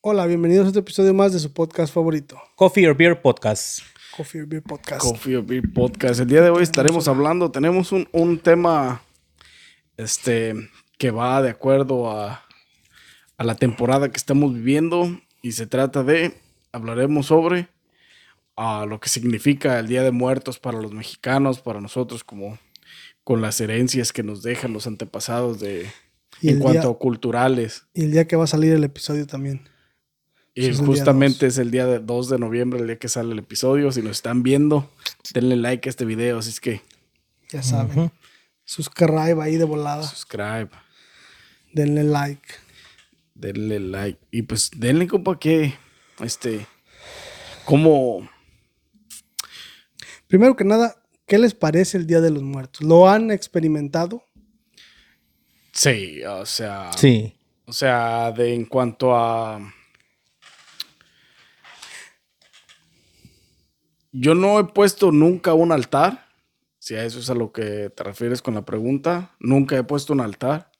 Hola, bienvenidos a este episodio más de su podcast favorito, Coffee or Beer Podcast. Coffee or Beer Podcast. Coffee or Beer Podcast. El día de hoy estaremos hablando, tenemos un, un tema este, que va de acuerdo a, a la temporada que estamos viviendo y se trata de, hablaremos sobre a lo que significa el Día de Muertos para los mexicanos, para nosotros como con las herencias que nos dejan los antepasados de en cuanto día- a culturales. Y el día que va a salir el episodio también. Y es justamente es el día de 2 de noviembre, el día que sale el episodio. Si nos están viendo, denle like a este video. Así es que Ya saben. Subscribe ahí de volada. subscribe, Denle like. denle like. Y pues denle compa que, este, como, Primero que nada, ¿qué les parece el Día de los Muertos? ¿Lo han experimentado? sí, o sea, Sí. o sea, de en cuanto a... Yo no he puesto nunca un altar, si a eso es a lo que te refieres con la pregunta. Nunca he puesto un altar.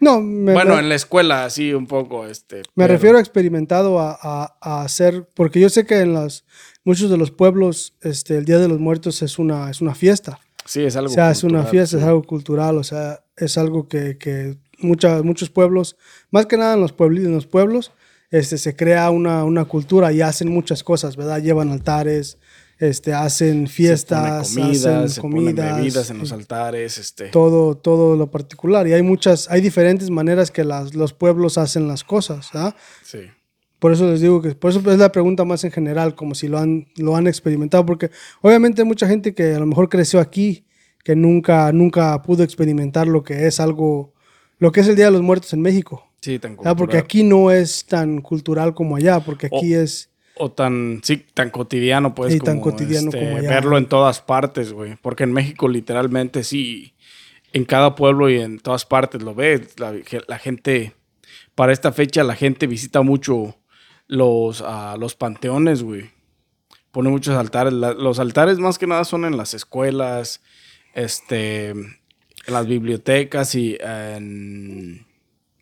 No, me, bueno, me- en la escuela sí, un poco, este. me pero- refiero a experimentado a, a- a hacer, porque yo sé que en los, muchos de los pueblos este, el Día de los Muertos es una, es una fiesta. Sí, es algo. O sea, es una fiesta, sí. es algo cultural, o sea, es algo que, que mucha- muchos pueblos, más que nada en los pueblos, en los pueblos este, se crea una, una cultura y hacen muchas cosas, ¿verdad? Llevan altares, este, hacen fiestas, se pone comida, hacen se ponen comidas, bebidas en los altares, este. todo, todo lo particular. Y hay muchas, hay diferentes maneras que las, los pueblos hacen las cosas, ¿ah? Sí. Por eso les digo que, por eso es la pregunta más en general, como si lo han, lo han experimentado, porque obviamente hay mucha gente que a lo mejor creció aquí, que nunca, nunca pudo experimentar lo que es algo, lo que es el Día de los Muertos en México. Sí, tan ¿ah? Porque cultural. aquí no es tan cultural como allá, porque aquí O- es, O tan, sí, tan cotidiano, pues. Sí, tan como, cotidiano este, como. Verlo en todas partes, güey. Porque en México, literalmente, sí. En cada pueblo y en todas partes lo ves. La, la gente. Para esta fecha, la gente visita mucho los, los panteones, güey. Pone muchos altares. La- los altares, más que nada, son en las escuelas, este. En las bibliotecas y en.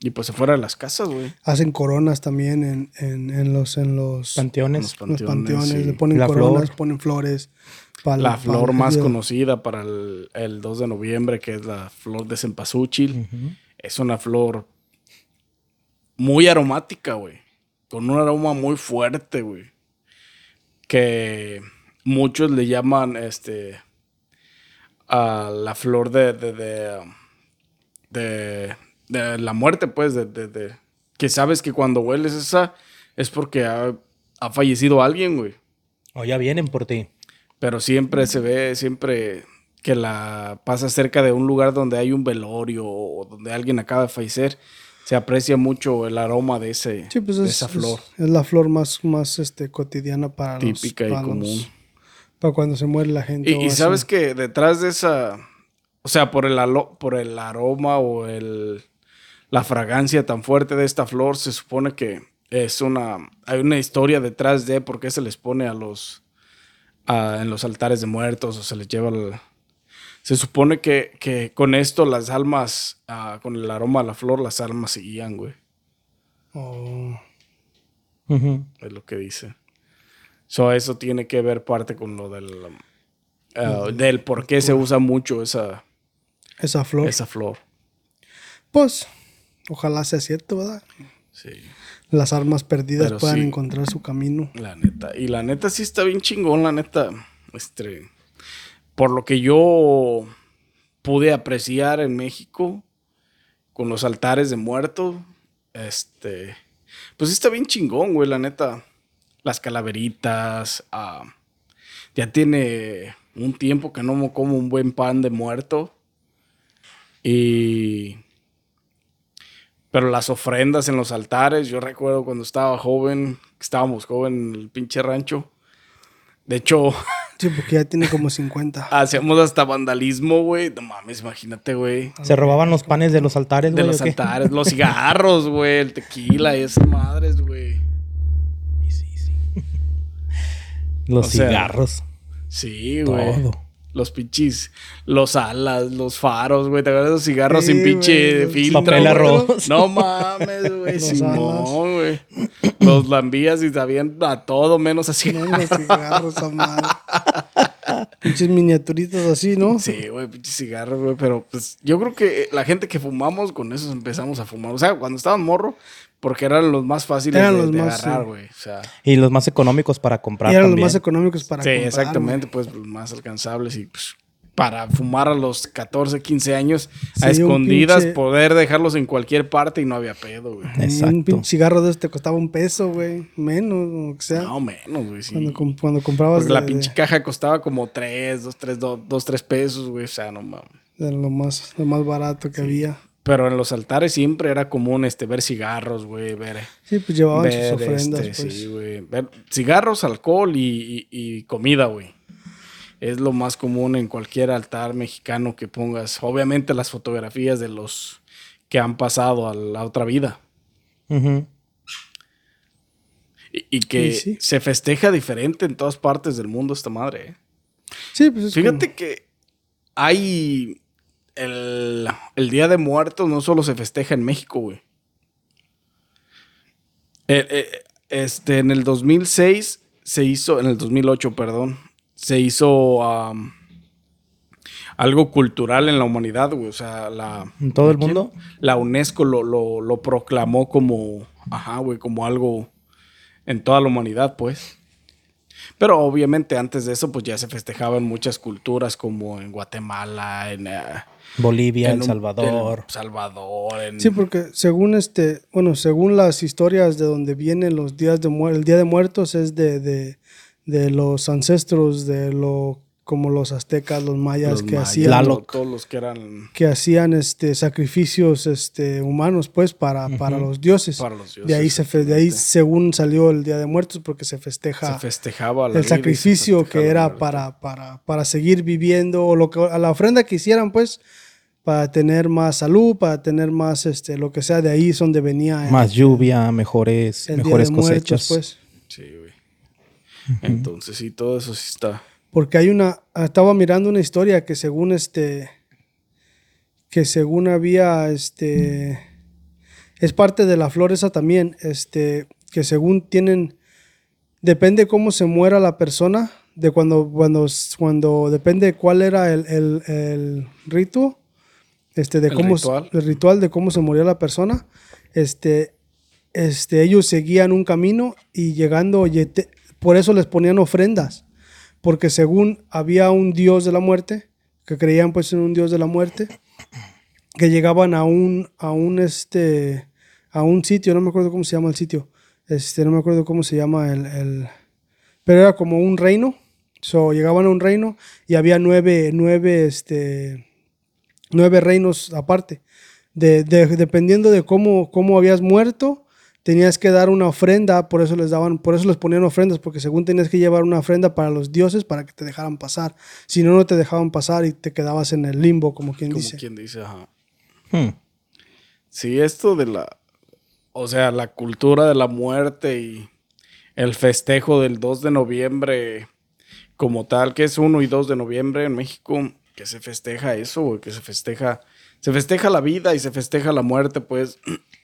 Y pues afuera de las casas, güey. hacen coronas también en, en, en los, en los, Panteones. Los en los panteones, sí. le ponen La coronas, flor. ponen flores. pa- La flor más conocida para el, el 2 de noviembre, que es la flor de cempasúchil. Es una flor muy aromática, güey. Con un aroma muy fuerte, güey. Que muchos le llaman, este, a la flor de, de, de, de- de la muerte, pues, de, de- de- que sabes que cuando hueles esa es porque ha, ha fallecido alguien, güey. O ya vienen por ti. Pero siempre se ve, siempre que la pasa cerca de un lugar donde hay un velorio o donde alguien acaba de fallecer, se aprecia mucho el aroma de, ese, Sí, pues de es, esa es- flor Es, la flor más, más este, cotidiana para los- típica y para los- común. para cuando se muere la gente. Y, y sabes que detrás de esa, o sea, por el, alo- por el aroma o el, la fragancia tan fuerte de esta flor, se supone que es una, hay una historia detrás de por qué se les pone a los, a- en los altares de muertos o se les lleva el- se supone que, que con esto las almas, ah, con el aroma de la flor, las almas se guían, güey. Oh. Es lo que dice. So, eso tiene que ver parte con lo del, ah, del por qué se usa mucho esa, esa flor. esa flor. Pues, ojalá sea cierto, ¿verdad? Sí, Las armas perdidas Pero puedan sí. encontrar su camino. la neta. Y la neta sí está bien chingón, la neta. Este, por lo que yo pude apreciar en México con los altares de muertos, este, pues sí está bien chingón, güey, la neta. Las calaveritas, ah, ya tiene un tiempo que no me como un buen pan de muerto. Y pero las ofrendas en los altares, yo recuerdo cuando estaba joven, que estábamos joven en el pinche rancho. De hecho, Sí, porque ya tiene como 50. hacíamos hasta vandalismo, güey. No mames, imagínate, güey. Se robaban los panes de los altares, De güey. los ¿o qué? altares, los cigarros, güey, el tequila y esas madres, güey. Los O sea, cigarros. Sí, güey. Todo. Los pinches, los alas, los faros, güey. ¿Te acuerdas de los cigarros Sí, sin pinche los filtro? Papel arroz. No mames, güey. Los Simón, güey. los lambías y sabían a todo menos así. Menos cigarros, esa madre. Pinches miniaturitos así, ¿no? Sí, güey, pinche cigarro, güey. Pero pues yo creo que la gente que fumamos, con eso empezamos a fumar. O sea, cuando estaban morro, porque eran los más fáciles Eran de, los de más, agarrar, sí. güey. O sea, Y los más económicos para comprar Y eran los más económicos para sí, comprar, exactamente, güey. pues los más alcanzables y pues para fumar a los 14, 15 años Sí, a un escondidas, pinche- poder dejarlos en cualquier parte y no había pedo, güey. Un Exacto. pinche cigarro de este costaba un peso, güey. Menos, o que sea. No, menos, güey, sí. cuando, cuando comprabas Porque la de- pinche de- caja costaba como 3, 2, 3, 2, 3 pesos, güey. O sea, no mames. de lo más, lo más barato que había. Pero en los altares siempre era común este, ver cigarros, güey, ver, Sí, pues llevaban ver, sus ofrendas, este, pues. sí, güey, ver cigarros, alcohol y, y- y comida, güey. Es lo más común en cualquier altar mexicano que pongas. Obviamente las fotografías de los que han pasado a la otra vida. Ujú. Y, y que Sí, sí. se festeja diferente en todas partes del mundo esta madre. ¿eh? Sí, pues es Fíjate que hay el, el Día de Muertos no solo se festeja en México, güey. Eh, eh, este, en el 2006 se hizo, en el 2008, perdón, se hizo algo cultural en la humanidad, güey. O sea, la... ¿En todo el mundo? La UNESCO lo, lo, lo proclamó como, ajá, güey, como algo en toda la humanidad, pues. Pero obviamente antes de eso, pues ya se festejaba en muchas culturas, como en Guatemala, en, eh, Bolivia, en El Salvador. en Salvador, en... Sí, porque según este, bueno, según las historias de donde vienen los días de muertos, el día de muertos es de, de, de los ancestros de lo como los aztecas, los mayas los que mayas, hacían Tlaloc. todos los que eran que hacían este sacrificios este humanos pues para, para los dioses. para los dioses. de ahí se fe- de ahí según salió el día de muertos porque se festeja se festejaba la el se sacrificio festejaba que era para, para, para seguir viviendo, o lo que, a la ofrenda que hicieran, pues, para tener más salud, para tener más, este, lo que sea, de ahí es donde venía el, Más lluvia, mejores, el Día mejores Muertos, cosechas. pues. Sí, güey. Entonces, sí, todo eso sí está... Porque hay una, estaba mirando una historia que según este, que según había, este, es parte de la flor esa también, este, que según tienen, depende cómo se muera la persona, de cuando, cuando, cuando depende cuál era el, el, el rito, este, de El cómo, ritual. el ritual de cómo se moría la persona, este, este, ellos seguían un camino y llegando, por eso les ponían ofrendas, porque según había un dios de la muerte, que creían pues en un dios de la muerte, que llegaban a un, a un, este, a un sitio, no me acuerdo cómo se llama el sitio, este, no me acuerdo cómo se llama el, el- pero era como un reino, so, llegaban a un reino y había nueve, nueve, este, nueve reinos aparte. De, de- dependiendo de cómo, cómo habías muerto, tenías que dar una ofrenda, por eso les daban, por eso les ponían ofrendas, porque según tenías que llevar una ofrenda para los dioses para que te dejaran pasar. Si no, no te dejaban pasar y te quedabas en el limbo, como quien Como dice. quien dice, ajá. Hmm. Sí, esto de la, o sea, la cultura de la muerte y el festejo del 2 de noviembre como tal, que es 1 y 2 de noviembre en México, que se festeja eso, güey, que se festeja, se festeja la vida y se festeja la muerte, pues,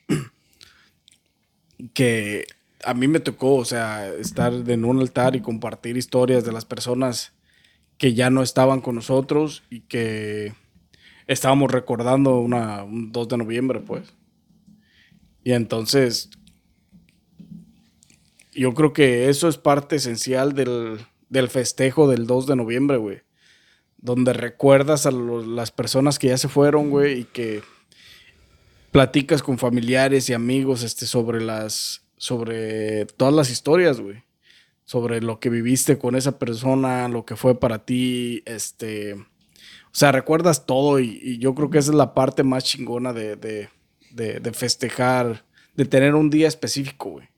que a mí me tocó, o sea, estar en un altar y compartir historias de las personas que ya no estaban con nosotros y que estábamos recordando una, un 2 de noviembre, pues. Y entonces, yo creo que eso es parte esencial del, del festejo del 2 de noviembre, güey. Donde recuerdas a las personas que ya se fueron, güey, y que platicas con familiares y amigos este, sobre las, sobre todas las historias, güey. Sobre lo que viviste con esa persona, lo que fue para ti, este... O sea, recuerdas todo y, y yo creo que esa es la parte más chingona de, de- de- festejar, de tener un día específico, güey.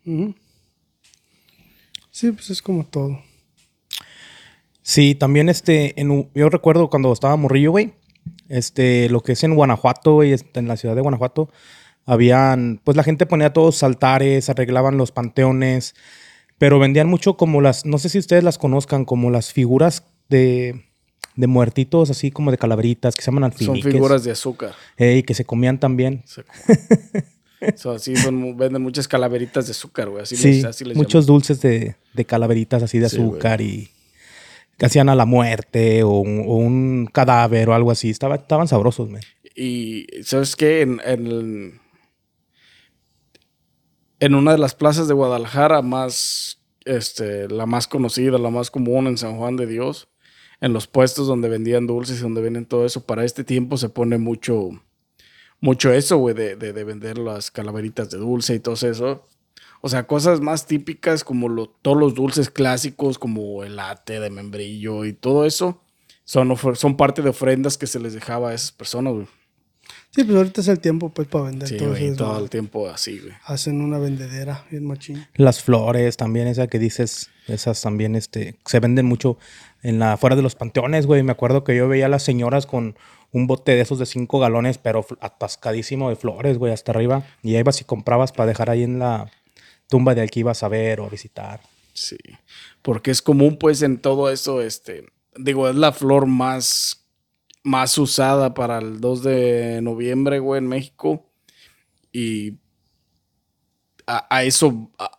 Sí, pues es como todo. Sí, también este, en, yo recuerdo cuando estaba morrillo, güey, este, lo que es en Guanajuato, güey, este, en la ciudad de Guanajuato, habían, pues la gente ponía todos altares, arreglaban los panteones, pero vendían mucho como las, no sé si ustedes las conozcan, como las figuras de, de muertitos, así como de calaveritas, que se llaman Son alfiniques. figuras de azúcar. eh, y que se comían también. Se- So, así son, venden muchas calaveritas de azúcar, güey. Así Sí, les, así les muchos dulces de, de calaveritas así de Sí, azúcar y que hacían a la muerte o un, cadáver o algo así. Estaba, estaban sabrosos, man. Y ¿sabes qué? En, en, en una de las plazas de Guadalajara más, este, la más conocida, la más común en San Juan de Dios, en los puestos donde vendían dulces y donde venden todo eso, para este tiempo se pone mucho, mucho eso, güey, de, de, de vender las calaveritas de dulce y todo eso. O sea, cosas más típicas como lo- todos los dulces clásicos, como el latte de membrillo y todo eso, son, son parte de ofrendas que se les dejaba a esas personas, güey. Sí, pues ahorita es el tiempo pues para vender Sí, todo güey, eso. todo el tiempo así, güey. Hacen una vendedera bien machín. Las flores también, esa que dices, esas también este, se venden mucho en la fuera de los panteones, güey. Me acuerdo que yo veía a las señoras con un bote de esos de cinco galones, pero atascadísimo de flores, güey, hasta arriba. Y ahí ibas y comprabas para dejar ahí en la tumba de al que ibas a ver o a visitar. Sí. Porque es común, pues, en todo eso, este. Digo, es la flor más, más usada para el 2 de noviembre, güey, en México. Y a, a eso, a,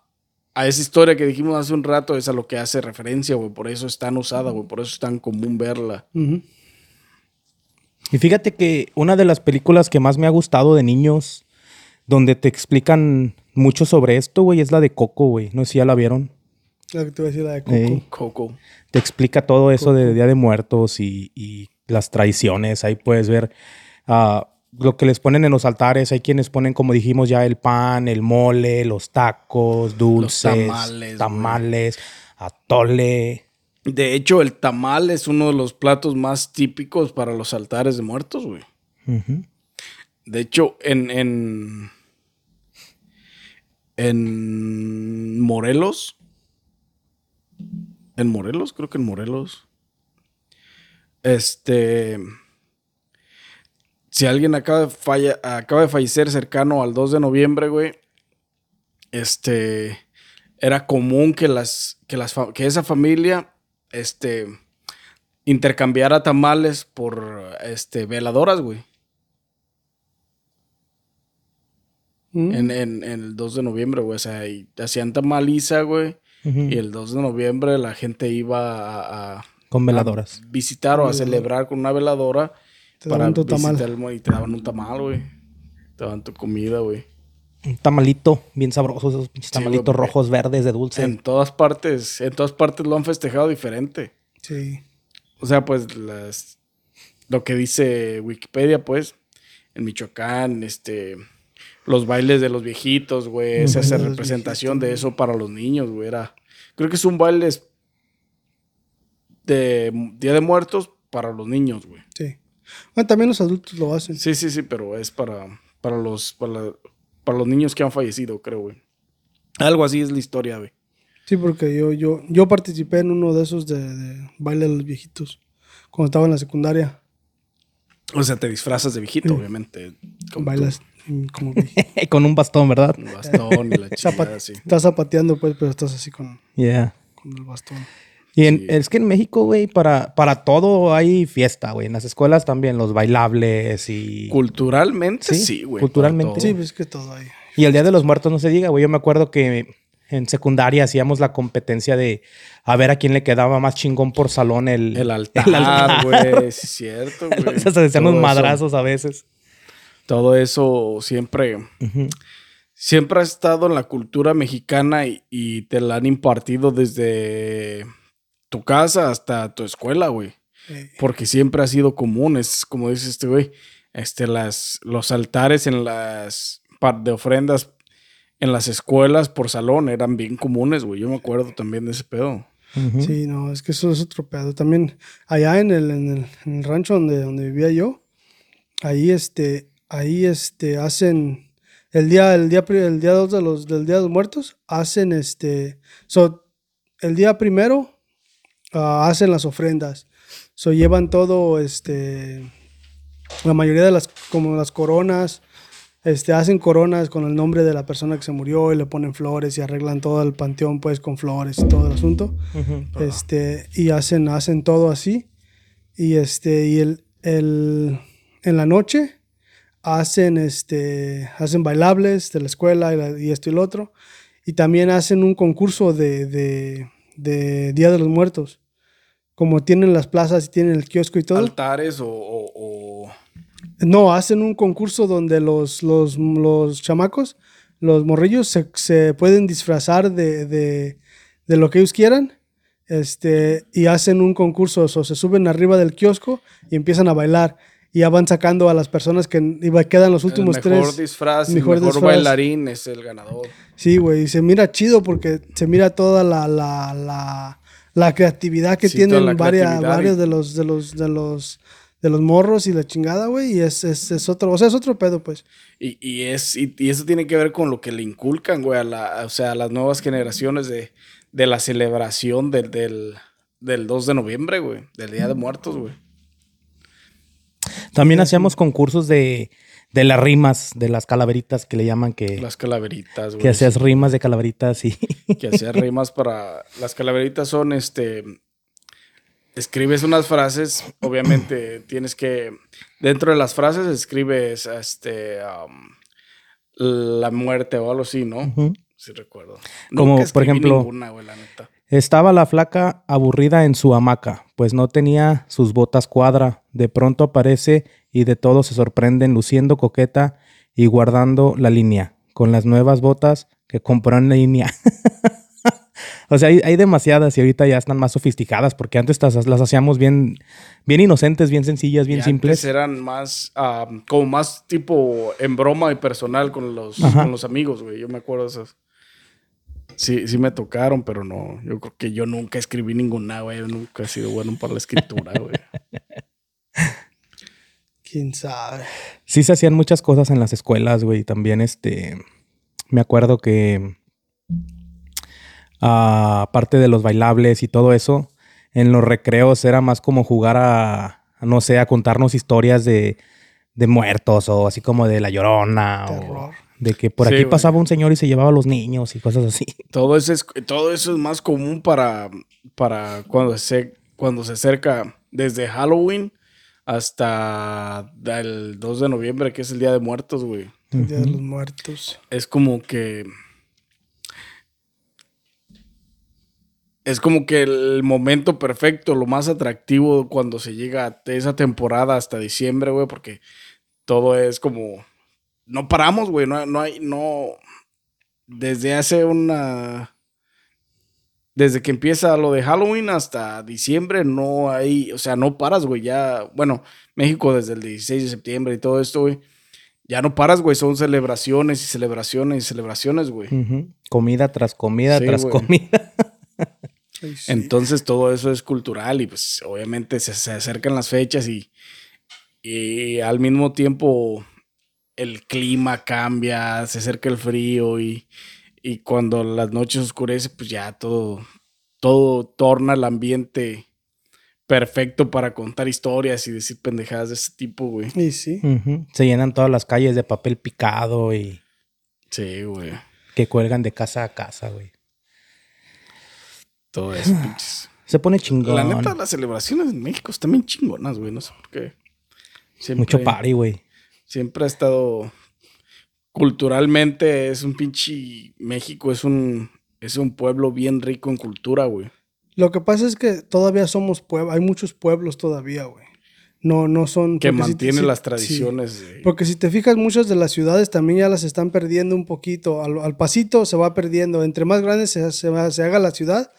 a esa historia que dijimos hace un rato, es a lo que hace referencia, güey. Por eso es tan usada, güey. Por eso es tan común verla. Y fíjate que una de las películas que más me ha gustado de niños, donde te explican mucho sobre esto, güey, es la de Coco, güey. No sé si ya la vieron. La que te voy a decir, la de Coco. Ey. Coco. te explica todo eso de Día de Muertos y, y las traiciones. Ahí puedes ver ah, lo que les ponen en los altares. Hay quienes ponen, como dijimos ya, el pan, el mole, los tacos, dulces, tamales, tamales, atole. De hecho, el tamal es uno de los platos más típicos para los altares de muertos, güey. De hecho, en, en, en Morelos, en Morelos, creo que en Morelos, este, si alguien acaba de, falla, acaba de fallecer cercano al 2 de noviembre, güey, este, era común que, las, que, las, que esa familia, este, intercambiara tamales por, este, veladoras, güey. Mm. En, en- en el 2 de noviembre, güey. O sea, y hacían tamaliza, güey. Y el 2 de noviembre la gente iba a, a Con veladoras. visitar o a celebrar con una veladora. Te daban tu tamal. visitar el mo- y te daban un tamal, güey. Te daban tu comida, güey. Un tamalito, bien sabroso, esos Sí, tamalitos rojos, verdes, de dulce. En todas partes, en todas partes lo han festejado diferente. Sí. O sea, pues las, lo que dice Wikipedia, pues, en Michoacán, este, los bailes de los viejitos, güey, de los representación viejitos, de eso para los niños, güey. Era, creo que es un baile de Día de Muertos para los niños, güey. Sí. Bueno, también los adultos lo hacen. Sí, sí, sí, pero es para, para los, para, los niños que han fallecido, creo, güey. Algo así es la historia, güey. Sí, porque yo, yo, yo participé en uno de esos de, de baile de los viejitos cuando estaba en la secundaria. O sea, te disfrazas de viejito, obviamente. Bailas como viejito. Con un bastón, ¿verdad? tu bastón y la chingada, sí. Estás zapateando, pues, pero estás así con, Yeah. con el bastón. Y en- Sí. es que en México, güey, para, para todo hay fiesta, güey. En las escuelas también, los bailables y... Culturalmente, Sí, sí, güey. culturalmente. Sí, pues es que todo ahí. Y el Día de los Muertos no se diga, güey. Yo me acuerdo que en secundaria hacíamos la competencia de a ver a quién le quedaba más chingón por salón el, El altar, güey. Sí, es cierto, güey. Entonces eso- madrazos a veces. Todo eso siempre, Ujú. siempre ha estado en la cultura mexicana y, y te la han impartido desde tu casa hasta tu escuela, güey. Eh, Porque siempre ha sido común. Es como dice este güey. Este, las, los altares en las par- de ofrendas en las escuelas por salón eran bien comunes, güey. Yo me acuerdo también de ese pedo. Sí, no, es que eso es otro pedo. También allá en el, en el, en el rancho donde, donde vivía yo, ahí este, ahí este, hacen el día, el día, el día dos de los, del Día de los Muertos, hacen este, so, el día primero ah, hacen las ofrendas. So, llevan todo, este, la mayoría de las, como las coronas, este, hacen coronas con el nombre de la persona que se murió y le ponen flores y arreglan todo el panteón pues con flores y todo el asunto. Este, y hacen, hacen todo así. Y este, y el, el, en la noche hacen, este, hacen bailables de la escuela y, la- y esto y lo otro. Y también hacen un concurso de, de, de Día de los Muertos. Como tienen las plazas y tienen el kiosco y todo. Altares o, o- o- No, hacen un concurso donde los, los, los chamacos, los morrillos, se, se pueden disfrazar de, de, de lo que ellos quieran. Este, y hacen un concurso, o se suben arriba del kiosco y empiezan a bailar. Y ya van sacando a las personas que quedan los últimos el mejor tres. disfraz, mejor el mejor disfraz. bailarín es el ganador. Sí, güey, y se mira chido porque se mira toda la, la, la, la creatividad que Sí, tienen varias, varios de los, de los, de los, de los morros y la chingada, güey, y es, es, es otro, o sea, es otro pedo, pues. Y, y es, y, y eso tiene que ver con lo que le inculcan, güey, a, la, o sea, a las nuevas generaciones de, de la celebración del, del, del 2 de noviembre, güey, del Día de Muertos, güey. También hacíamos concursos de, de las rimas, de las calaveritas que le llaman, que, Las calaveritas, güey. que hacías rimas de calaveritas y... que hacía rimas para. Las calaveritas son este. Escribes unas frases, obviamente tienes que. Dentro de las frases escribes este. um, la muerte o algo así, ¿no? Sí recuerdo. Como, Nunca por ejemplo, ninguna, güey, la neta. Estaba la flaca aburrida en su hamaca, pues no tenía sus botas cuadra. De pronto aparece y de todo se sorprenden luciendo coqueta y guardando la línea, con las nuevas botas que compró en línea. o sea, hay, hay demasiadas y ahorita ya están más sofisticadas, porque antes las, las hacíamos bien, bien inocentes, bien sencillas, bien Y simples. Antes eran más, ah, como más tipo en broma y personal con los, Ajá. con los amigos, güey. Yo me acuerdo de esas. Sí, sí me tocaron, pero no. Yo creo que yo nunca escribí ninguna, güey. Nunca he sido bueno para la escritura, güey. Quién sabe. Sí se hacían muchas cosas en las escuelas, güey. También, este, me acuerdo que, ah, aparte de los bailables y todo eso, en los recreos era más como jugar a, a, no sé, a contarnos historias de, de muertos o así como de la llorona Terror. o de que por Sí, aquí güey. pasaba un señor y se llevaba a los niños y cosas así. Todo eso es, todo eso es más común para, para cuando, se, cuando se acerca desde Halloween hasta el 2 de noviembre, que es el Día de Muertos, güey. El Día de los Muertos. es como que. Es como que el momento perfecto, lo más atractivo cuando se llega de esa temporada hasta diciembre, güey, porque todo es como. No paramos, güey. No, no hay. No. Desde hace una. Desde que empieza lo de Halloween hasta diciembre, no hay. O sea, no paras, güey. Ya. Bueno, México desde el 16 de septiembre y todo esto, güey. Ya no paras, güey. Son celebraciones y celebraciones y celebraciones, güey. Comida tras comida Sí, tras güey. comida. Ay, sí. Entonces todo eso es cultural y pues obviamente se, se acercan las fechas y, y al mismo tiempo el clima cambia, se acerca el frío y, y cuando las noches oscurece pues ya todo, todo torna el ambiente perfecto para contar historias y decir pendejadas de ese tipo, güey. Y sí. Se llenan todas las calles de papel picado y Sí, güey. que cuelgan de casa a casa, güey. Todo eso, pinches. Se pone chingón. La neta, las celebraciones en México están bien chingonas, güey. No sé por qué. Siempre- Mucho party, güey. Siempre ha estado culturalmente es un pinche México es un es un pueblo bien rico en cultura, güey. Lo que pasa es que todavía somos pueblos, hay muchos pueblos todavía, güey. No, no son... Que porque si- mantiene si- las sí. tradiciones. de- Porque si te fijas, muchas de las ciudades también ya las están perdiendo un poquito. Al, al pasito se va perdiendo. Entre más grande se, se haga la ciudad,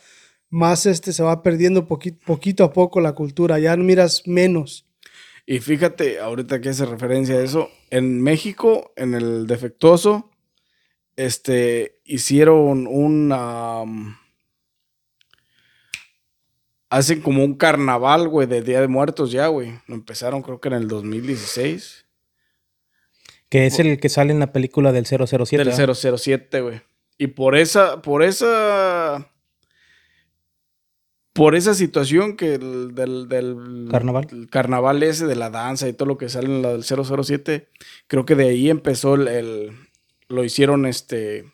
más este se va perdiendo poquito, poquito a poco la cultura. Ya miras menos. Y fíjate, ahorita que hace referencia a eso, en México, en el defectuoso, este, hicieron un, am, hacen como un carnaval, güey, de Día de Muertos ya, güey. Lo empezaron creo que en el 2016. Que es el que sale en la película del 007. Del ¿verdad? 007, güey. Y por esa, por esa, por esa situación que el, del, del Carnaval. el carnaval ese de la danza y todo lo que sale en la del 007, creo que de ahí empezó el, el- lo hicieron este,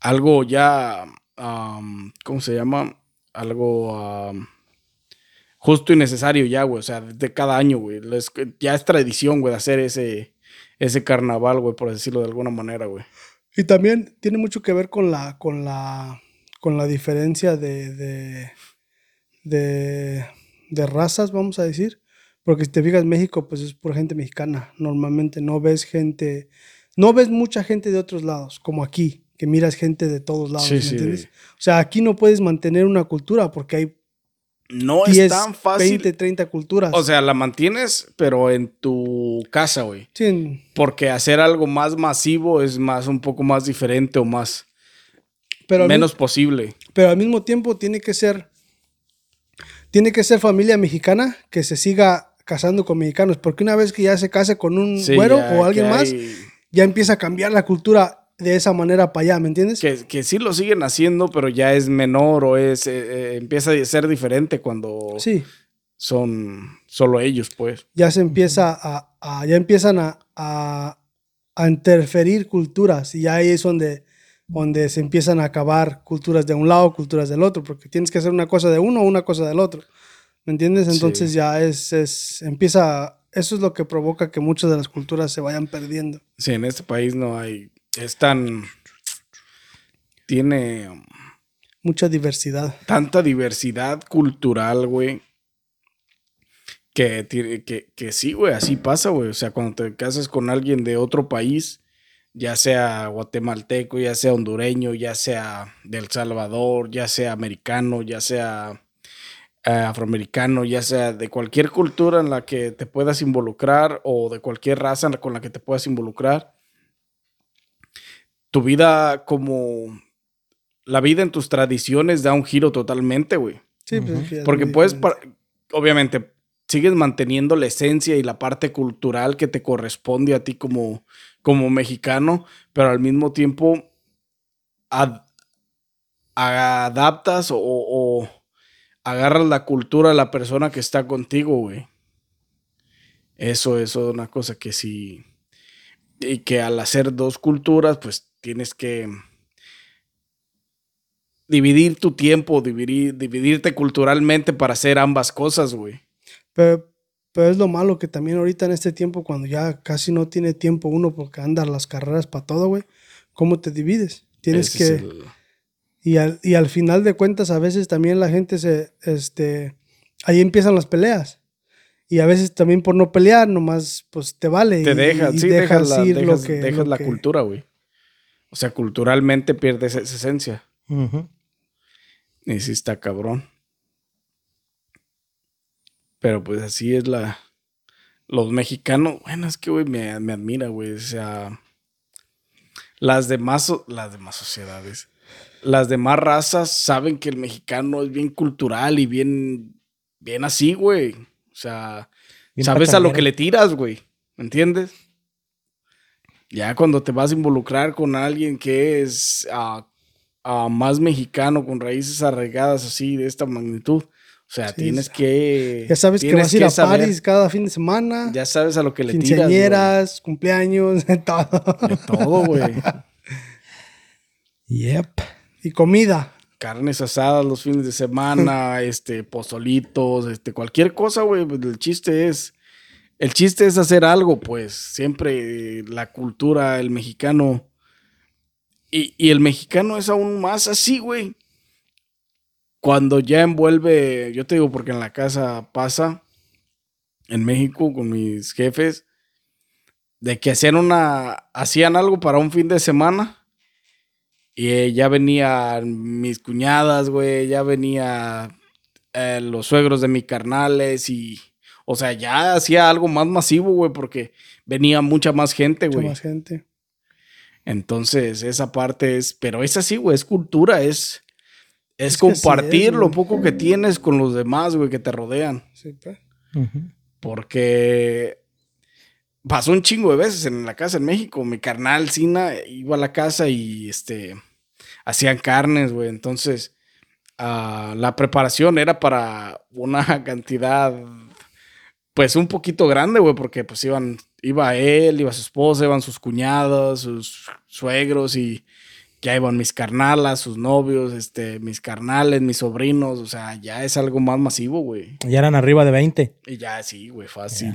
algo ya, ¿cómo se llama? Algo justo y necesario ya, güey. O sea, de cada año, güey. Les- Ya es tradición, güey, de hacer ese, ese carnaval, güey, por decirlo de alguna manera, güey. Y también tiene mucho que ver con la, con la, con la diferencia de, de, de, de razas, vamos a decir. Porque si te fijas, México, pues es pura gente mexicana. Normalmente no ves gente, no ves mucha gente de otros lados, como aquí, que miras gente de todos lados, Sí, ¿me sí. entiendes? O sea, aquí no puedes mantener una cultura porque hay No 10, es tan fácil. 20, 30 culturas. O sea, la mantienes, pero en tu casa, güey. Sí, Porque hacer algo más masivo es más, un poco más diferente o más, pero, menos posible. pero al mismo tiempo tiene que ser, tiene que ser familia mexicana que se siga casando con mexicanos, porque una vez que ya se case con un Sí, güero ya o alguien más, ya empieza a cambiar la cultura de esa manera para allá, ¿me entiendes? Que, que sí lo siguen haciendo, pero ya es menor o es eh, eh, empieza a ser diferente cuando Sí, son solo ellos, pues. ya se empieza a, a- ya empiezan a, a, a interferir culturas y ahí es donde, donde se empiezan a acabar culturas de un lado, culturas del otro, porque tienes que hacer una cosa de uno o una cosa del otro, ¿me entiendes? Sí. Entonces ya es, es, empieza, eso es lo que provoca que muchas de las culturas se vayan perdiendo. Sí, en este país no hay. Es tan. Tiene um, Mucha diversidad. tanta diversidad cultural, güey. Que, que, que sí, güey, así pasa, güey. O sea, cuando te casas con alguien de otro país, ya sea guatemalteco, ya sea hondureño, ya sea del Salvador, ya sea americano, ya sea eh, afroamericano, ya sea de cualquier cultura en la que te puedas involucrar o de cualquier raza con la que te puedas involucrar, tu vida como la vida en tus tradiciones da un giro totalmente, güey. Sí, pues, es que es Porque puedes, obviamente, sigues manteniendo la esencia y la parte cultural que te corresponde a ti como, como mexicano, pero al mismo tiempo ad- adaptas o, agarras la cultura de la persona que está contigo, güey. Eso, eso es una cosa que sí. Y que al hacer dos culturas, pues tienes que dividir tu tiempo, dividir, dividirte culturalmente para hacer ambas cosas, güey. Pero es lo malo que también ahorita en este tiempo, cuando ya casi no tiene tiempo uno porque anda las carreras para todo, güey, ¿cómo te divides? Tienes Ese que... el- Y al, y al final de cuentas, a veces también la gente se, este, ahí empiezan las peleas. Y a veces también por no pelear, nomás, pues te vale. te y- dejas, y sí, dejas, la, ir lo dejas, que- dejas lo la que- cultura, güey. O sea, culturalmente pierdes esa esencia. Y sí está cabrón. Pero pues así es la... Los mexicanos, bueno, es que, güey, me, me admira, güey. O sea, las demás, las demás sociedades, las demás razas saben que el mexicano es bien cultural y bien, bien así, güey. O sea, Bien sabes a lo que le tiras, güey. ¿Me entiendes? Ya cuando te vas a involucrar con alguien que es ah, más mexicano, con raíces arraigadas así, de esta magnitud, sea, Sí, tienes es- que... Ya sabes que vas a ir a París cada fin de semana. Ya sabes a lo que le tiras. quinceañeras, cumpleaños, todo. De todo, güey. Yep. y comida. Carnes asadas los fines de semana, este, pozolitos, este, cualquier cosa, güey. pues, El chiste es. El chiste es hacer algo, pues. Siempre eh, la cultura, el mexicano. Y, y el mexicano es aún más así, güey. Cuando ya envuelve. Yo te digo, porque en la casa pasa. En México, con mis jefes. De que hacían una. Hacían algo para un fin de semana. Y eh, ya venían mis cuñadas, güey, ya venía eh, los suegros de mis carnales y, o sea, ya hacía algo más masivo, güey, porque venía mucha más gente, Mucha güey. más gente. Entonces, esa parte es, pero es así, güey, es cultura, es, es, compartir es, lo poco que tienes con los demás, güey, que te rodean. Sí, pues. Porque pasó un chingo de veces en la casa en México. Mi carnal Sina iba a la casa y este hacían carnes, güey. Entonces, ah, la preparación era para una cantidad, pues un poquito grande, güey, porque pues iban, iba él, iba su esposa, iban sus cuñados, sus suegros y ya iban mis carnalas, sus novios, este, mis carnales, mis sobrinos. O sea, ya es algo más masivo, güey. Ya eran arriba de 20. Y ya sí, güey, fácil.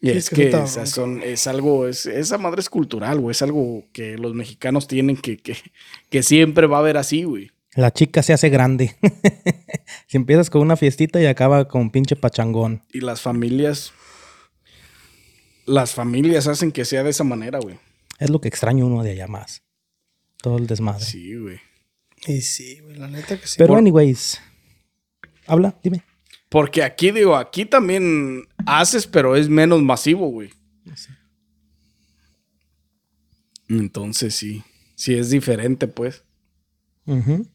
Y Sí, es es que que esas son, es algo, es, esa madre es cultural, güey. Es algo que los mexicanos tienen que, que, que siempre va a haber así, güey. La chica se hace grande. si empiezas con una fiestita y acaba con pinche pachangón. Y las familias, las familias hacen que sea de esa manera, güey. Es lo que extraño uno de allá más. Todo el desmadre. Sí, güey. Y sí, güey, la neta que sí. Pero anyways. Habla, dime. Porque aquí, digo, aquí también haces, pero es menos masivo, güey. Entonces sí, sí es diferente, pues. Ujú.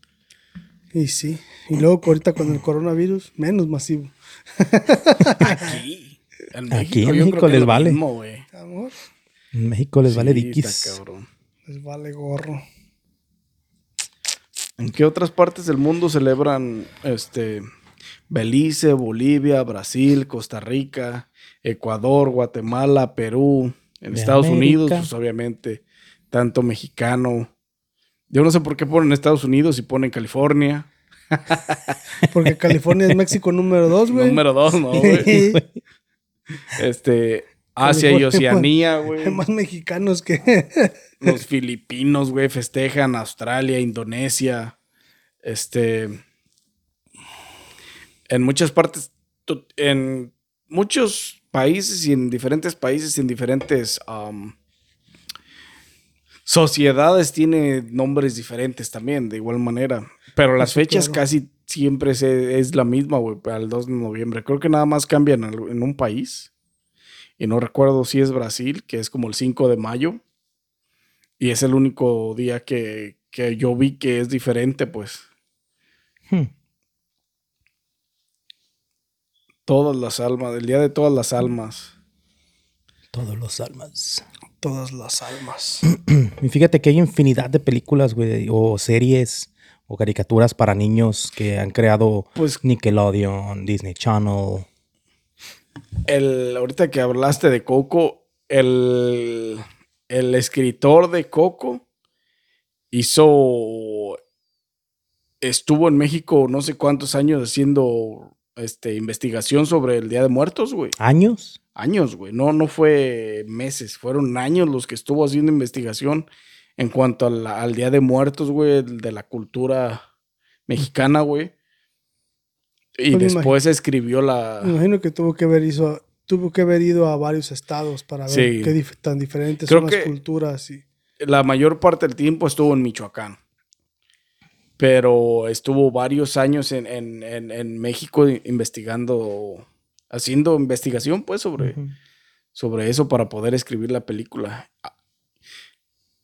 Y sí. Y luego ahorita con el coronavirus, menos masivo. Aquí. En Aquí en México les vale. mismo, güey. Amor, En México les vale Sí, diquis. está cabrón. les vale gorro. ¿En qué otras partes del mundo celebran este Belice, Bolivia, Brasil, Costa Rica, Ecuador, Guatemala, Perú, en De Estados Unidos, pues obviamente tanto mexicano. Yo no sé por qué ponen Estados Unidos y ponen California. Porque California es México número dos, güey. Número dos, ¿no, güey? Este, Asia y California, Oceanía, Hay güey. más mexicanos que. Los filipinos, güey, festejan Australia, Indonesia. Este. En muchas partes, en muchos países y en diferentes países y en diferentes um, sociedades tiene nombres diferentes también, de igual manera. Pero las Eso, fechas claro. casi siempre es, es la misma, güey, para el 2 de noviembre. Creo que nada más cambian en un país. Y no recuerdo si es Brasil, que es como el 5 de mayo. Y es el único día que, que yo vi que es diferente, pues. Hmm. Todas las almas, el día de todas las almas. Todos los almas. Todas las almas. Y fíjate que hay infinidad de películas, güey, o series o caricaturas para niños que han creado Pues Nickelodeon, Disney Channel. El, ahorita que hablaste de Coco, el, el escritor de Coco hizo, estuvo en México no sé cuántos años haciendo este, investigación sobre el Día de Muertos, güey. ¿Años? Años, güey. No, no fue meses, fueron años los que estuvo haciendo investigación en cuanto la- al Día de Muertos, güey, de la cultura mexicana, güey. Y Pues después escribió la... Me imagino que tuvo que haber hizo, tuvo que haber ido a varios estados para ver Sí. qué dif- tan diferentes Creo son que- las culturas y la mayor parte del tiempo estuvo en Michoacán. Pero estuvo varios años en, en- en- en México investigando, haciendo investigación, pues, sobre, sobre eso para poder escribir la película. Ah,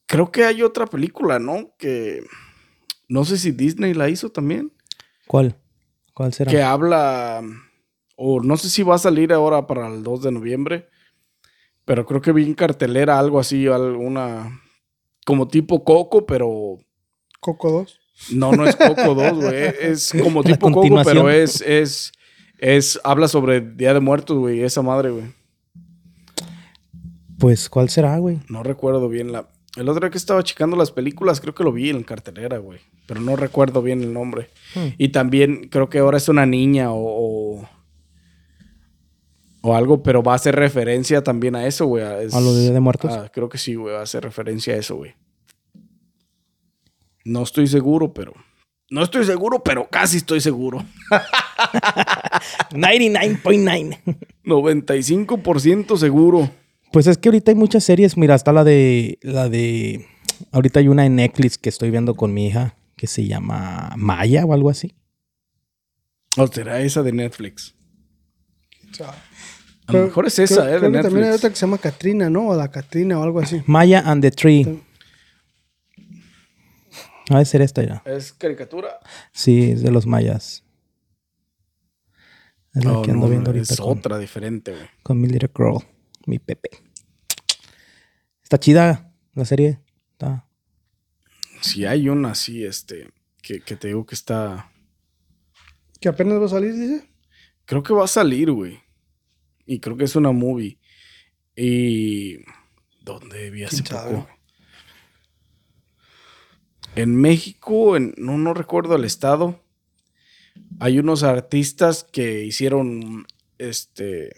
Creo que hay otra película, ¿no? Que no sé si Disney la hizo también. ¿Cuál? ¿Cuál será? Que habla, o no sé si va a salir ahora para el 2 de noviembre, pero creo que vi en cartelera algo así, alguna, como tipo Coco, pero Coco 2. no, no es Coco 2, güey. Es como La tipo Coco, pero es, es, es, habla sobre Día de Muertos, güey, esa madre, güey. Pues, ¿cuál será, güey? No recuerdo bien la... El otro día que estaba checando las películas, creo que lo vi en cartelera, güey. Pero no recuerdo bien el nombre. Hmm. Y también creo que ahora es una niña o, o, o algo, pero va a hacer referencia también a eso, güey. Es- ¿A lo de Día de Muertos? Ah, creo que sí, güey, va a hacer referencia a eso, güey. No estoy seguro, pero... No estoy seguro, pero casi estoy seguro. 99.9. 95% seguro. Pues es que ahorita hay muchas series. Mira, está la de. La de. Ahorita hay una en Netflix que estoy viendo con mi hija que se llama Maya o algo así. O será esa de Netflix. O sea, A lo mejor es esa, eh, de que también hay Netflix. otra que se llama Katrina, ¿no? O la Katrina o algo así. Maya and the Tree. Ha de ser esta ya. ¿Es caricatura? Sí, es de los mayas. Es la No, que ando no, viendo ahorita es con, otra diferente, güey. con mi little girl, mi Pepe. Está chida la serie. Está. Si hay una así, este, que, que te digo que está... Que apenas va a salir, dice. Creo que va a salir, güey. Y creo que es una movie. Y... ¿Dónde vi hace ¿Quién sabe, poco? güey? En México, en, no, no recuerdo el estado, hay unos artistas que hicieron, este,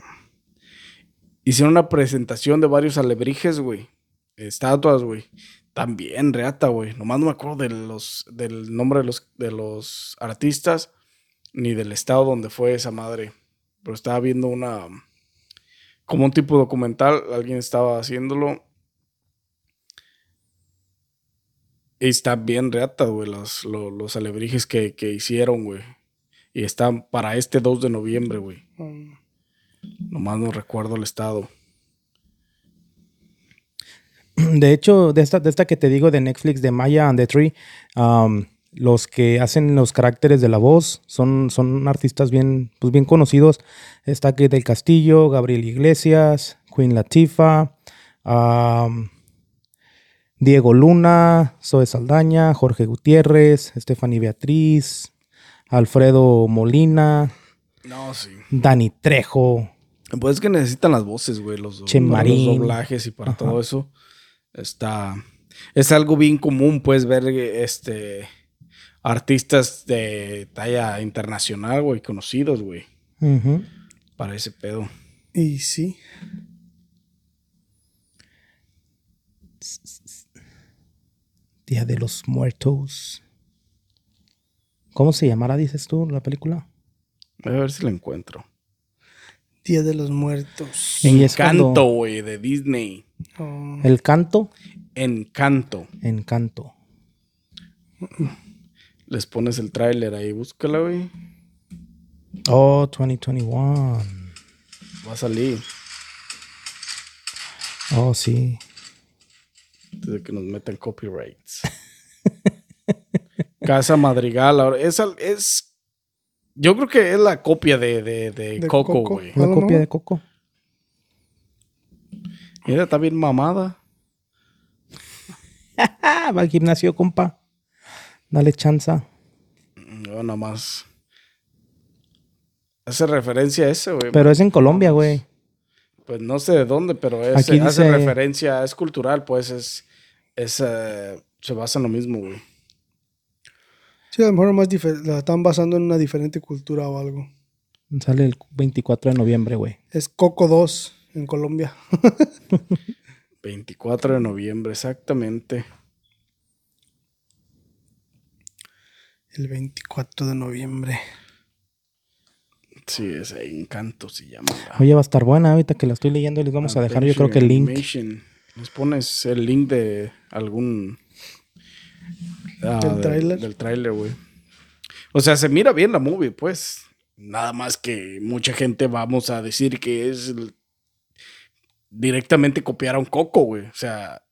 hicieron una presentación de varios alebrijes, güey. Estatuas, güey. También reata, güey. Nomás no me acuerdo de los, del nombre de los, de los artistas ni del estado donde fue esa madre. Pero estaba viendo una. Como un tipo documental, alguien estaba haciéndolo. Y está bien reata, güey, los, los, los alebrijes que, que hicieron, güey. Y están para este 2 de noviembre, güey. Mm. Nomás no recuerdo el estado. De hecho, de esta, de esta que te digo de Netflix, de Maya and the Tree, um, los que hacen los caracteres de la voz son, son artistas bien, pues bien conocidos. Está Kate del Castillo, Gabriel Iglesias, Queen Latifah, um, Diego Luna, Zoe Saldaña, Jorge Gutiérrez, Stephanie Beatriz, Alfredo Molina, No, sí. Dani Trejo. Pues es que necesitan las voces, güey, los, para Chemarín. los doblajes y para Ajá. todo eso. Está. Es algo bien común, pues, ver este artistas de talla internacional, güey, conocidos, güey, para ese pedo. Y sí. Día de los Muertos. ¿Cómo se llamará, dices tú, la película? Voy a ver si lo encuentro. Día de los Muertos. Y es Encanto, güey, de Disney. Oh, El canto, Encanto. encanto. Les pones el tráiler ahí, búscala, güey. Oh, 2021. Va a salir. Oh, sí. Antes de que nos metan copyrights. Casa Madrigal. Ahora, es, es. Yo creo que es la copia de, de, de De Coco, güey. Una ¿A lo copia de Coco. Mira, está bien mamada. Va al gimnasio, compa. Dale chanza. Yo nada más. Hace referencia a ese, güey. Pero es en Colombia, güey. Pues no sé de dónde, pero es, Aquí hace dice- referencia, es cultural, pues es. es eh, se basa en lo mismo, güey. Sí, a lo mejor más la están basando en una diferente cultura o algo. Sale el 24 de noviembre, güey. Es Coco 2 en Colombia. 24 de noviembre, exactamente. El 24 de noviembre. Sí, es Encanto se llama. Oye, va a estar buena ahorita que la estoy leyendo. Les vamos a dejar, yo creo que el link. Animation. Les pones el link de algún. Ah, ¿Del de- tráiler? Del tráiler, güey. O sea, se mira bien la movie, pues. Nada más que mucha gente vamos a decir que es el- directamente copiaron Coco, güey. O sea,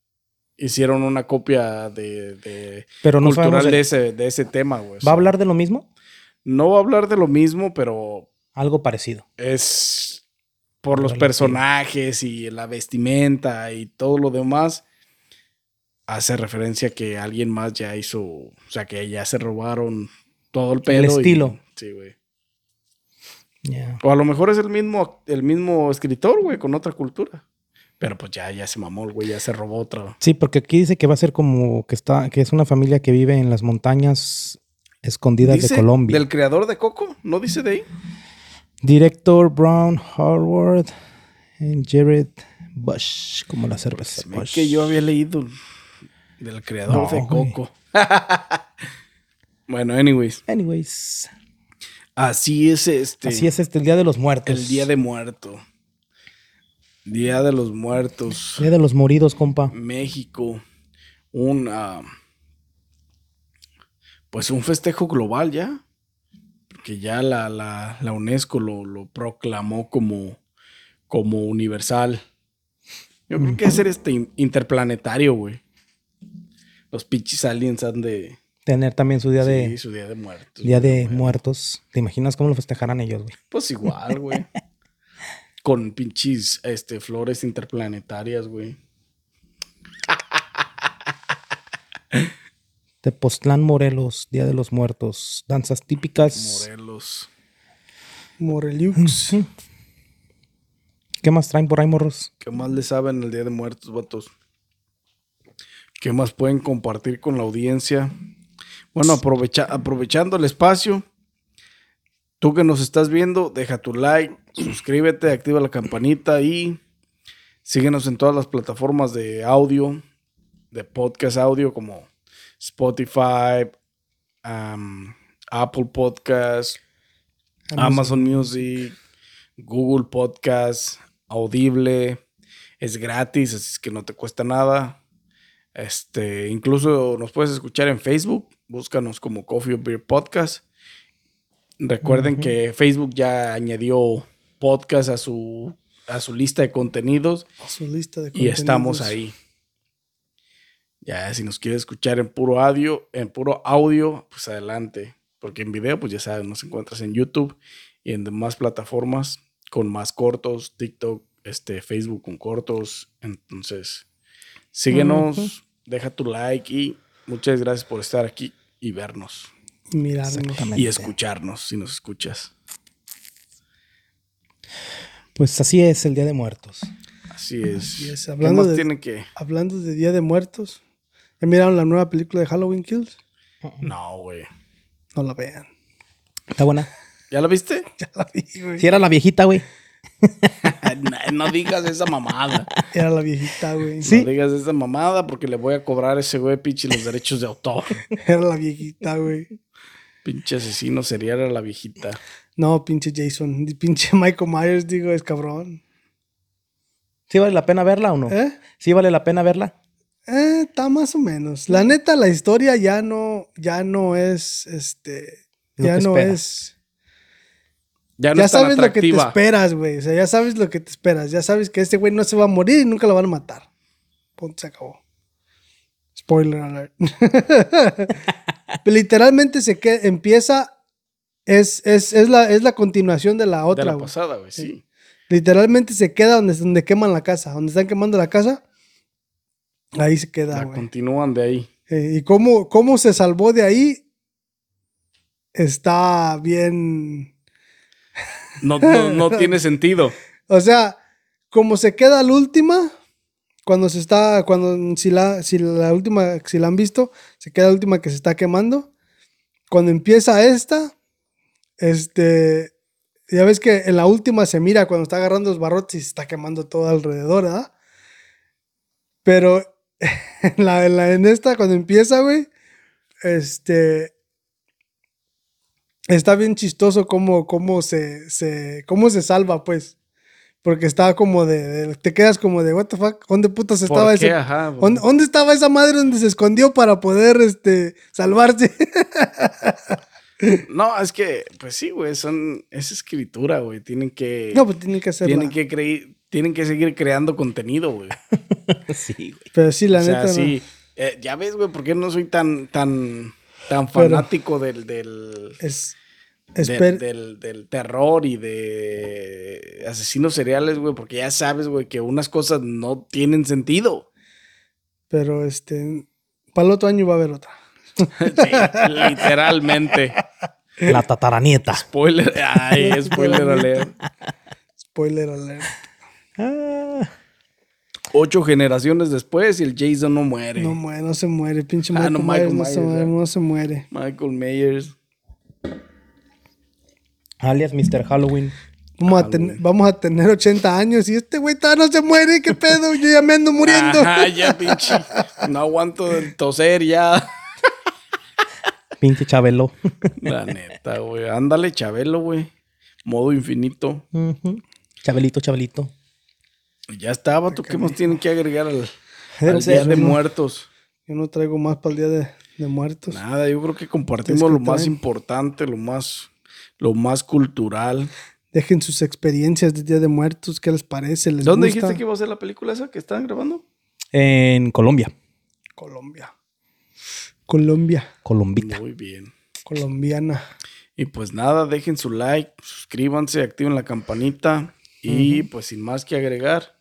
hicieron una copia de, de Pero no cultural de ese, de ese tema, güey. O ¿Va sea, a hablar de lo mismo? No va a hablar de lo mismo, pero Algo parecido. es por los personajes y la vestimenta y todo lo demás. Hace referencia que alguien más ya hizo, o sea, que ya se robaron todo el pedo. y- estilo. sí, güey. O a lo mejor es el mismo, el mismo escritor, güey, con otra cultura. Pero pues ya, ya se mamó el güey, ya se robó otra. Sí, porque aquí dice que va a ser como que está, que es una familia que vive en las montañas escondidas Dice de Colombia. Del creador de Coco, ¿no dice de ahí? Director Brown Harvard y Jared Bush, como la cerveza. Busch. que yo había leído del creador No, de. Coco. bueno, anyways. Anyways, Así es este. así es este el Día de los Muertos. El Día de Muerto. Día de los Muertos. Día de los Moridos, compa. México. Un. ah, pues un festejo global ya. Porque ya la, la- la UNESCO lo, lo proclamó como, como universal. Yo creo que hacer este in- interplanetario, güey. Los pinches aliens han de. Tener también su Día sí, de su Día de Muertos. Día de güey. Muertos. ¿Te imaginas cómo lo festejarán ellos, güey? Pues igual, güey. Con pinches este, flores interplanetarias, güey. Tepoztlán, Morelos, Día de los Muertos. Danzas típicas. Morelos. Moreliux. Sí. ¿Qué más traen por ahí, morros? ¿Qué más le saben el Día de Muertos, vatos? ¿Qué más pueden compartir con la audiencia? Bueno, aprovecha- aprovechando el espacio, tú que nos estás viendo, deja tu like, suscríbete, activa la campanita y Síguenos en todas las plataformas de audio, de podcast audio como Spotify, um, Apple Podcast, Amazon Music, Google Podcast, Audible. Es gratis, así es que no te cuesta nada. Este, incluso nos puedes escuchar en Facebook. Búscanos como Coffee or Beer Podcast. Recuerden que Facebook ya añadió podcast a su, a su lista de contenidos A su lista de y contenidos. estamos ahí. Ya, si nos quiere escuchar en puro audio, en puro audio, pues adelante. Porque en video, pues ya sabes, nos encuentras en YouTube y en demás plataformas con más cortos, TikTok, este, Facebook con cortos. Entonces, síguenos. Deja tu like y muchas gracias por estar aquí y vernos mirarnos. Y escucharnos si nos escuchas. Pues así es el Día de Muertos. Así es. Así es, ¿Qué hablando más de- tiene que? Hablando de Día de Muertos. ¿Ya miraron la nueva película de Halloween Kills? No, güey. No la vean. Está buena. ¿Ya la viste? Ya la vi, güey. Si era la viejita, güey. no, no digas esa mamada. Era la viejita, güey. Sí. No digas esa mamada porque le voy a cobrar a ese güey pinche los derechos de autor. Era la viejita, güey. pinche asesino serial a la viejita. No, pinche Jason. Pinche Michael Myers, digo, es cabrón. ¿Sí vale la pena verla o no? ¿Eh? ¿Sí vale la pena verla? Eh, está más o menos. La neta, la historia ya no, ya no es, este, ya no espera. es. Ya no ya sabes lo que te esperas, güey. O sea, ya sabes lo que te esperas. Ya sabes que este güey no se va a morir y nunca lo van a matar. Punto, se acabó. Spoiler alert. Literalmente se que empieza. Es, es, es, la, es la continuación de la de otra, la güey. pasada, güey, sí. Literalmente se queda donde, donde queman la casa. Donde están quemando la casa. Ahí se queda, La güey. continúan de ahí. Eh, y cómo, cómo se salvó de ahí está bien. No, no, no tiene sentido. O sea, como se queda la última, cuando se está, cuando si la, si la última, si la han visto, se queda la última que se está quemando. Cuando empieza esta, este, ya ves que en la última se mira cuando está agarrando los barrotes y se está quemando todo alrededor, ¿verdad? Pero en, la, en, la- en esta, cuando empieza, güey, este, está bien chistoso cómo, cómo se, se, cómo se salva, pues. Porque está como de, de- te quedas como de, what the fuck, ¿dónde putas ¿Por estaba qué? ese? Ajá, güey. ¿Dónde, dónde estaba esa madre donde se escondió para poder, este, salvarse? No, es que, pues sí, güey, son, es escritura, güey. Tienen que, no, pues tienen que hacerla. tienen que creer, tienen que seguir creando contenido, güey. sí, güey. Pero sí, la o sea, neta, no. sí. Eh, ya ves, güey, por qué no soy tan, tan, tan Pero- fanático del, del, es, del, esper- del- del terror y de asesinos seriales, güey, porque ya sabes, güey, que unas cosas no tienen sentido. pero este, para el otro año va a haber otra. Sí, literalmente. La tataranieta. Spoiler, ay, spoiler alert. Spoiler alert. Ah, Ocho generaciones después y el Jason no muere. No muere, no se muere, pinche Ah, Michael, Myers, Michael no, se Myers, muere, no se muere. Michael Myers. alias Mr. Halloween. Vamos a, tener, vamos a tener 80 años y este güey todavía no se muere, ¿qué pedo? Yo ya me ando muriendo. Ajá, ya, pinche. No aguanto el toser ya. Pinche Chabelo. La neta, güey. Ándale, Chabelo, güey. Modo infinito. Chabelito, Chabelito. Ya estaba, ¿tú qué más tienen que agregar al, Día de ¿no? Muertos? Yo no traigo más para el día de, de muertos. Nada, yo creo que compartimos lo más traen- importante, lo más, lo más cultural. Dejen sus experiencias de día de muertos, ¿qué les parece? ¿Les ¿Dónde gusta? dijiste que iba a ser la película esa que estaban grabando? En Colombia. Colombia. Colombia. Colombita. Muy bien. Colombiana. Y pues nada, dejen su like, suscríbanse, activen la campanita. Y pues sin más que agregar,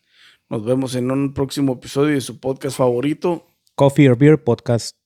nos vemos en un próximo episodio de su podcast favorito. Coffee or Beer Podcast.